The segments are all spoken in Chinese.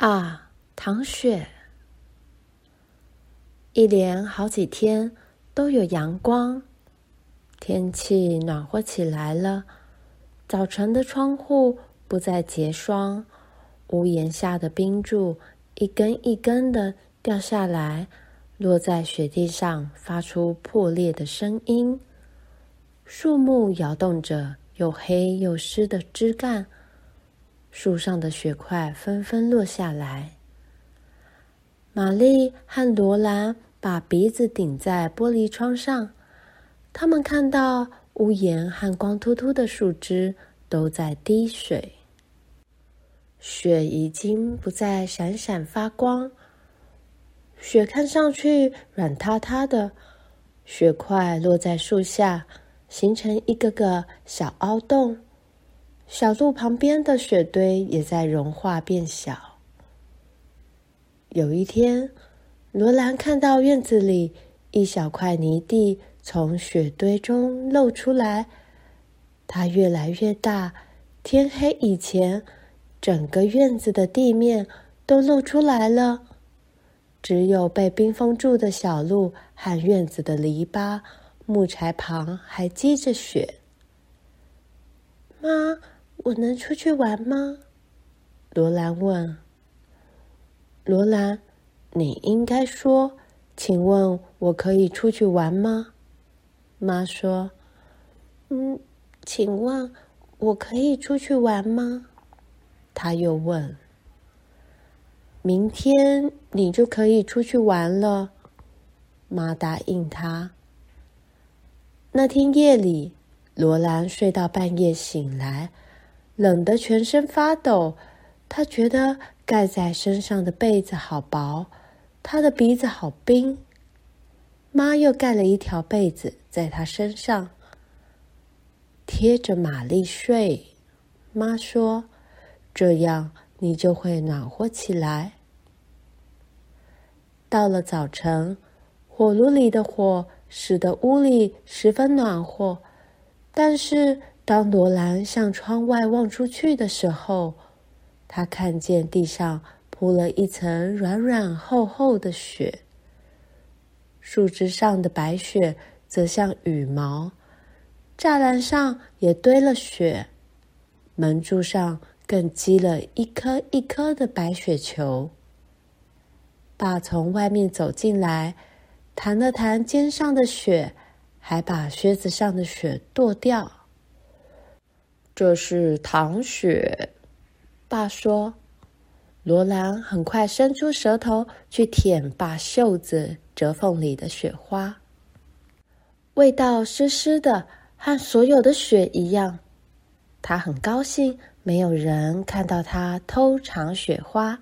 啊，糖雪！一连好几天都有阳光，天气暖和起来了。早晨的窗户不再结霜，屋檐下的冰柱一根一根的掉下来，落在雪地上，发出破裂的声音。树木摇动着又黑又湿的枝干。树上的雪块纷纷落下来。玛丽和罗兰把鼻子顶在玻璃窗上，他们看到屋檐和光秃秃的树枝都在滴水。雪已经不再闪闪发光，雪看上去软塌塌的，雪块落在树下，形成一个个小凹洞。小路旁边的雪堆也在融化变小。有一天，罗兰看到院子里一小块泥地从雪堆中露出来，它越来越大。天黑以前，整个院子的地面都露出来了，只有被冰封住的小路和院子的篱笆、木柴旁还积着雪。妈。我能出去玩吗？罗兰问。罗兰，你应该说：“请问我可以出去玩吗？”妈说：“嗯，请问我可以出去玩吗？”他又问：“明天你就可以出去玩了。”妈答应他。那天夜里，罗兰睡到半夜醒来。冷得全身发抖，他觉得盖在身上的被子好薄，他的鼻子好冰。妈又盖了一条被子在他身上，贴着玛丽睡。妈说：“这样你就会暖和起来。”到了早晨，火炉里的火使得屋里十分暖和，但是，当罗兰向窗外望出去的时候，他看见地上铺了一层软软厚厚的雪，树枝上的白雪则像羽毛，栅栏上也堆了雪，门柱上更积了一颗一颗的白雪球。爸从外面走进来，弹了弹肩上的雪，还把靴子上的雪跺掉。这是糖雪，爸说。罗兰很快伸出舌头去舔爸袖子折缝里的雪花，味道湿湿的，和所有的雪一样。他很高兴，没有人看到他偷尝雪花。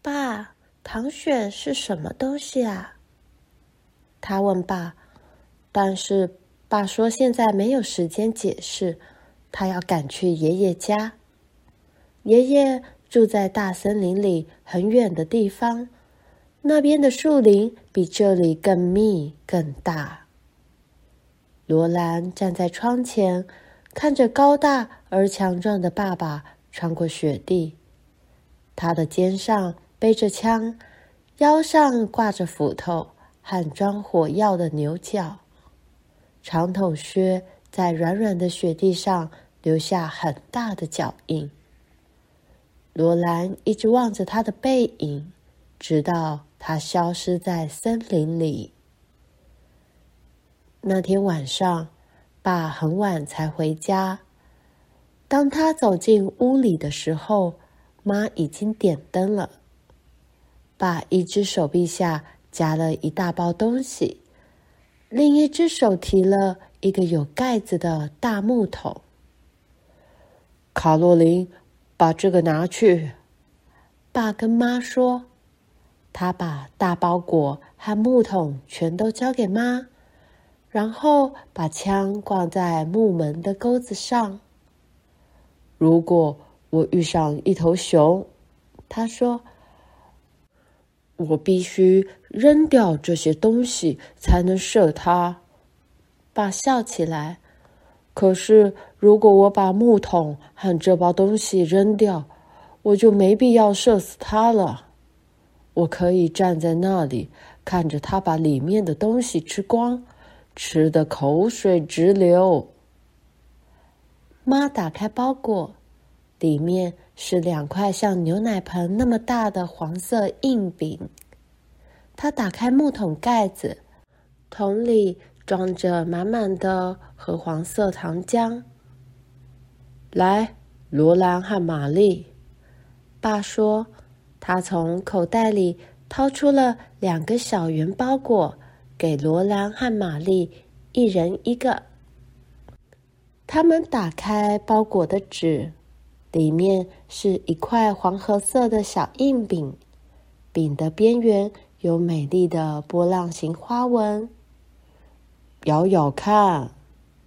爸，糖雪是什么东西啊？他问爸，但是。爸说：“现在没有时间解释，他要赶去爷爷家。爷爷住在大森林里很远的地方，那边的树林比这里更密更大。”罗兰站在窗前，看着高大而强壮的爸爸穿过雪地，他的肩上背着枪，腰上挂着斧头和装火药的牛角。长筒靴在软软的雪地上留下很大的脚印。罗兰一直望着他的背影，直到他消失在森林里。那天晚上，爸很晚才回家。当他走进屋里的时候，妈已经点灯了。爸一只手臂下夹了一大包东西。另一只手提了一个有盖子的大木桶。卡洛琳，把这个拿去。爸跟妈说，他把大包裹和木桶全都交给妈，然后把枪挂在木门的钩子上。如果我遇上一头熊，他说。我必须扔掉这些东西才能射它。爸笑起来。可是，如果我把木桶和这包东西扔掉，我就没必要射死他了。我可以站在那里，看着他把里面的东西吃光，吃得口水直流。妈打开包裹，里面是两块像牛奶盆那么大的黄色硬饼。他打开木桶盖子，桶里装着满满的褐黄色糖浆。来，罗兰和玛丽，爸说，他从口袋里掏出了两个小圆包裹，给罗兰和玛丽一人一个。他们打开包裹的纸，里面是一块黄褐色的小硬饼，饼的边缘有美丽的波浪形花纹。咬咬看，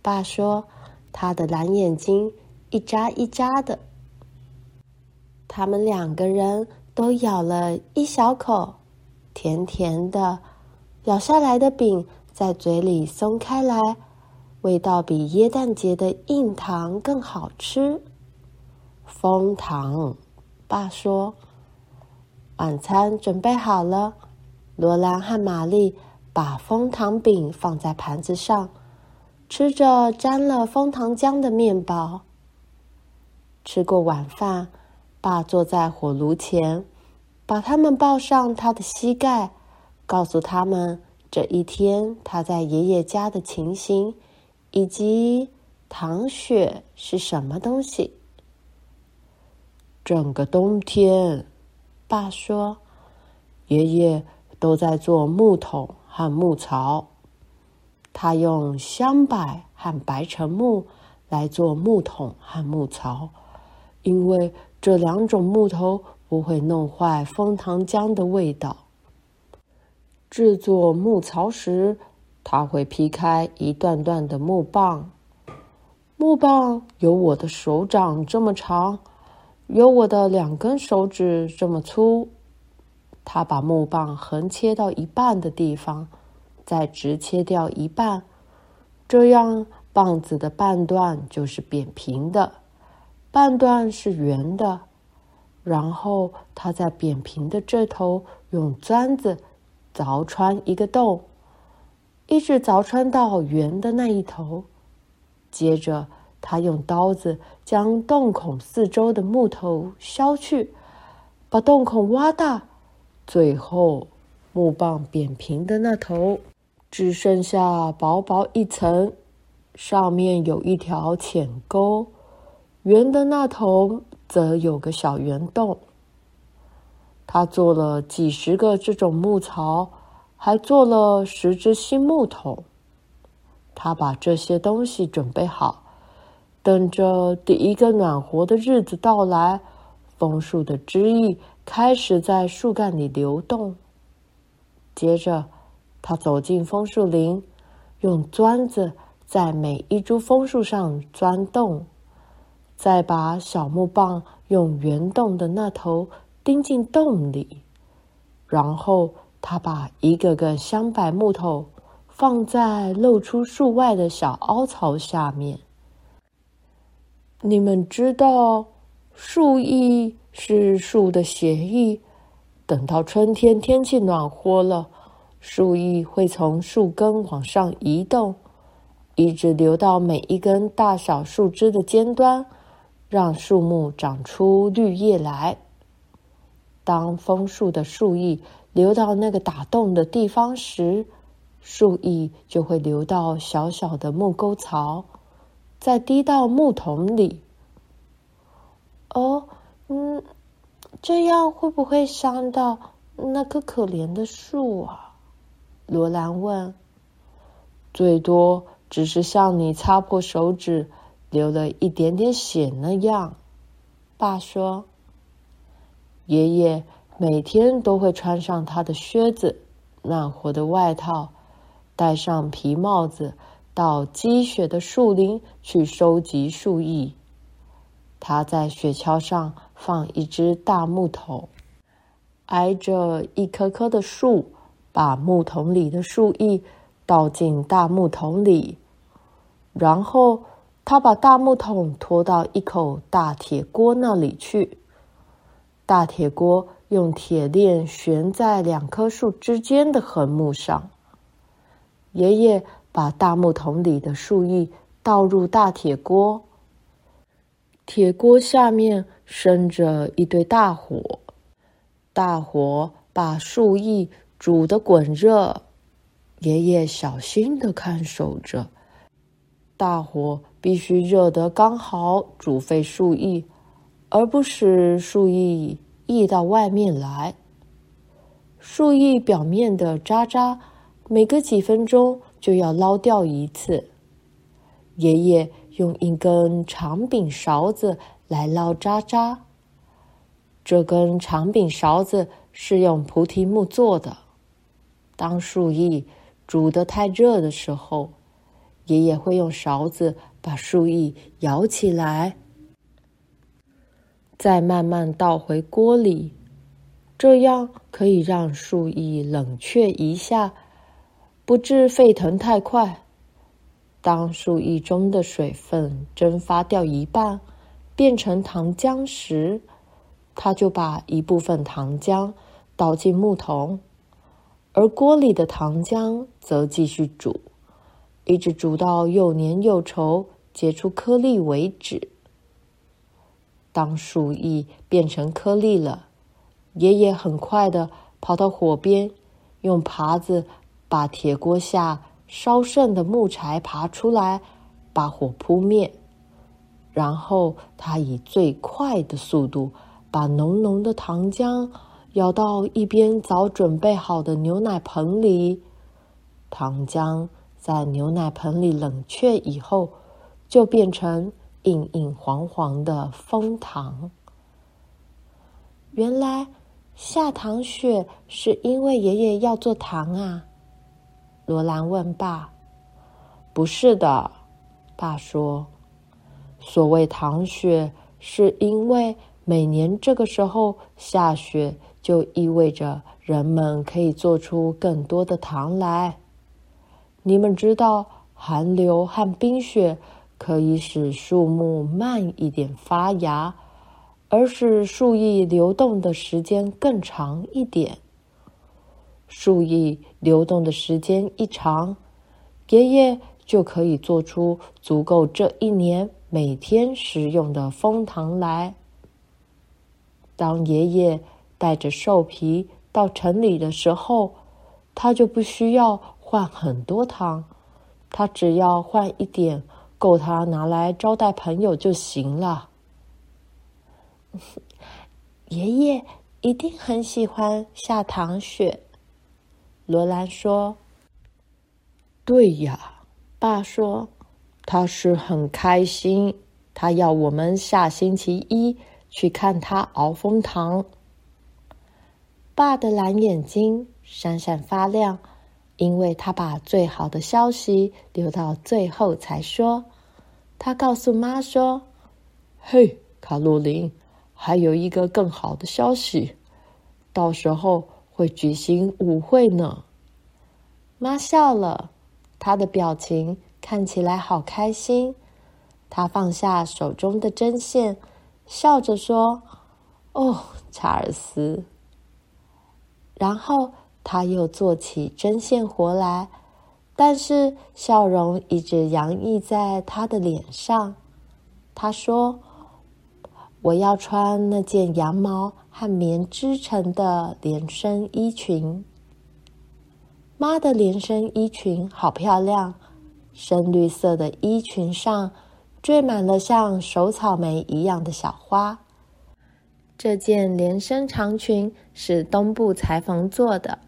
爸说，他的蓝眼睛一眨一眨的。他们两个人都咬了一小口，甜甜的，咬下来的饼在嘴里松开来。味道比耶诞节的硬糖更好吃。枫糖，爸说，晚餐准备好了。罗兰和玛丽把枫糖饼放在盘子上，吃着沾了枫糖浆的面包。吃过晚饭，爸坐在火炉前，把他们抱上他的膝盖，告诉他们这一天他在爷爷家的情形。以及糖雪是什么东西？整个冬天，爸说，爷爷都在做木桶和木槽。他用香柏和白沉木来做木桶和木槽，因为这两种木头不会弄坏枫糖浆的味道。制作木槽时，他会劈开一段段的木棒，木棒有我的手掌这么长，有我的两根手指这么粗。他把木棒横切到一半的地方，再直切掉一半，这样棒子的半段就是扁平的，半段是圆的。然后他在扁平的这头用钻子凿穿一个洞。一直凿穿到圆的那一头，接着他用刀子将洞孔四周的木头削去，把洞孔挖大，最后木棒扁平的那头只剩下薄薄一层，上面有一条浅沟，圆的那头则有个小圆洞。他做了几十个这种木槽。还做了十只新木桶。他把这些东西准备好，等着第一个暖和的日子到来。枫树的枝叶开始在树干里流动。接着，他走进枫树林，用钻子在每一株枫树上钻洞，再把小木棒用圆洞的那头钉进洞里，然后。他把一个个香柏木头放在露出树外的小凹槽下面。你们知道，树液是树的血液。等到春天天气暖和了，树液会从树根往上移动，一直流到每一根大小树枝的尖端，让树木长出绿叶来。当枫树的树液流到那个打洞的地方时，树液就会流到小小的木沟槽，再滴到木桶里。哦，嗯，这样会不会伤到那棵可怜的树啊？罗兰问。最多只是像你擦破手指，流了一点点血那样。爸说。爷爷。每天都会穿上他的靴子、暖和的外套，戴上皮帽子，到积雪的树林去收集树叶。他在雪橇上放一只大木桶，挨着一棵棵的树，把木桶里的树叶倒进大木桶里，然后他把大木桶拖到一口大铁锅那里去。大铁锅用铁链悬在两棵树之间的横木上。爷爷把大木桶里的树液倒入大铁锅，铁锅下面生着一堆大火，大火把树液煮得滚热。爷爷小心的看守着，大火必须热得刚好煮沸树液。而不使树液溢到外面来。树液表面的渣渣，每隔几分钟就要捞掉一次。爷爷用一根长柄勺子来捞渣渣。这根长柄勺子是用菩提木做的。当树叶煮得太热的时候，爷爷会用勺子把树叶舀起来。再慢慢倒回锅里，这样可以让树叶冷却一下，不致沸腾太快。当树液中的水分蒸发掉一半，变成糖浆时，他就把一部分糖浆倒进木桶，而锅里的糖浆则继续煮，一直煮到又黏又稠、结出颗粒为止。当树液变成颗粒了，爷爷很快地跑到火边，用耙子把铁锅下烧剩的木柴爬出来，把火扑灭。然后他以最快的速度把浓浓的糖浆舀到一边早准备好的牛奶盆里。糖浆在牛奶盆里冷却以后，就变成。硬硬黄黄的蜂糖。原来下糖雪是因为爷爷要做糖啊？罗兰问爸。不是的，爸说，所谓糖雪，是因为每年这个时候下雪，就意味着人们可以做出更多的糖来。你们知道寒流和冰雪。可以使树木慢一点发芽，而使树叶流动的时间更长一点。树液流动的时间一长，爷爷就可以做出足够这一年每天食用的蜂糖来。当爷爷带着兽皮到城里的时候，他就不需要换很多糖，他只要换一点。够他拿来招待朋友就行了。爷爷一定很喜欢下糖雪，罗兰说。对呀，爸说，他是很开心，他要我们下星期一去看他熬蜂糖。爸的蓝眼睛闪闪发亮。因为他把最好的消息留到最后才说，他告诉妈说：“嘿，卡洛琳，还有一个更好的消息，到时候会举行舞会呢。”妈笑了，她的表情看起来好开心。她放下手中的针线，笑着说：“哦，查尔斯。”然后。他又做起针线活来，但是笑容一直洋溢在他的脸上。他说：“我要穿那件羊毛和棉织成的连身衣裙。”妈的连身衣裙好漂亮，深绿色的衣裙上缀满了像手草莓一样的小花。这件连身长裙是东部裁缝做的。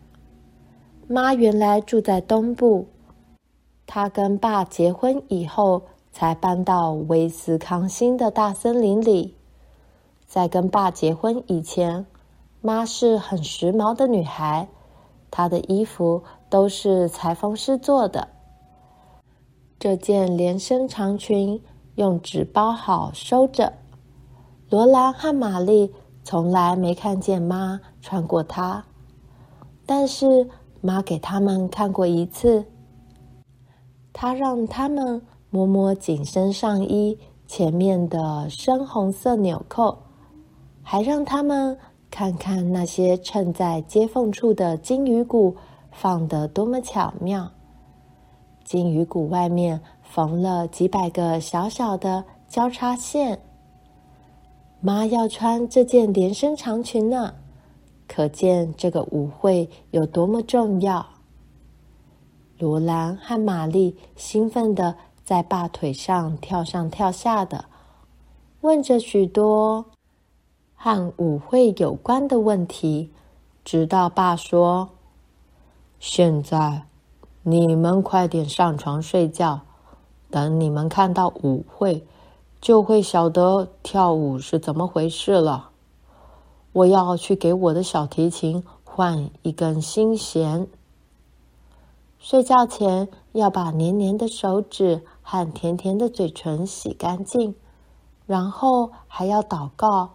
妈原来住在东部，她跟爸结婚以后才搬到威斯康星的大森林里。在跟爸结婚以前，妈是很时髦的女孩，她的衣服都是裁缝师做的。这件连身长裙用纸包好收着，罗兰和玛丽从来没看见妈穿过它，但是。妈给他们看过一次，她让他们摸摸紧身上衣前面的深红色纽扣，还让他们看看那些衬在接缝处的金鱼骨放得多么巧妙。金鱼骨外面缝了几百个小小的交叉线。妈要穿这件连身长裙呢，可见这个舞会有多么重要。罗兰和玛丽兴奋地在爸腿上跳上跳下的，问着许多和舞会有关的问题，直到爸说：“现在。”你们快点上床睡觉，等你们看到舞会，就会晓得跳舞是怎么回事了。我要去给我的小提琴换一根新弦。睡觉前要把黏黏的手指和甜甜的嘴唇洗干净，然后还要祷告。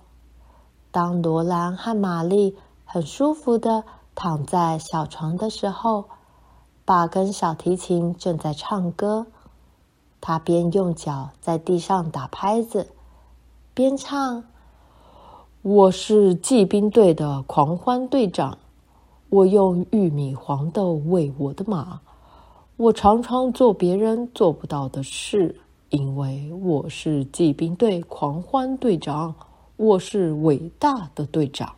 当罗兰和玛丽很舒服地躺在小床的时候，爸跟小提琴正在唱歌，他边用脚在地上打拍子，边唱：“我是骑兵队的狂欢队长，我用玉米黄豆喂我的马，我常常做别人做不到的事，因为我是骑兵队狂欢队长，我是伟大的队长。”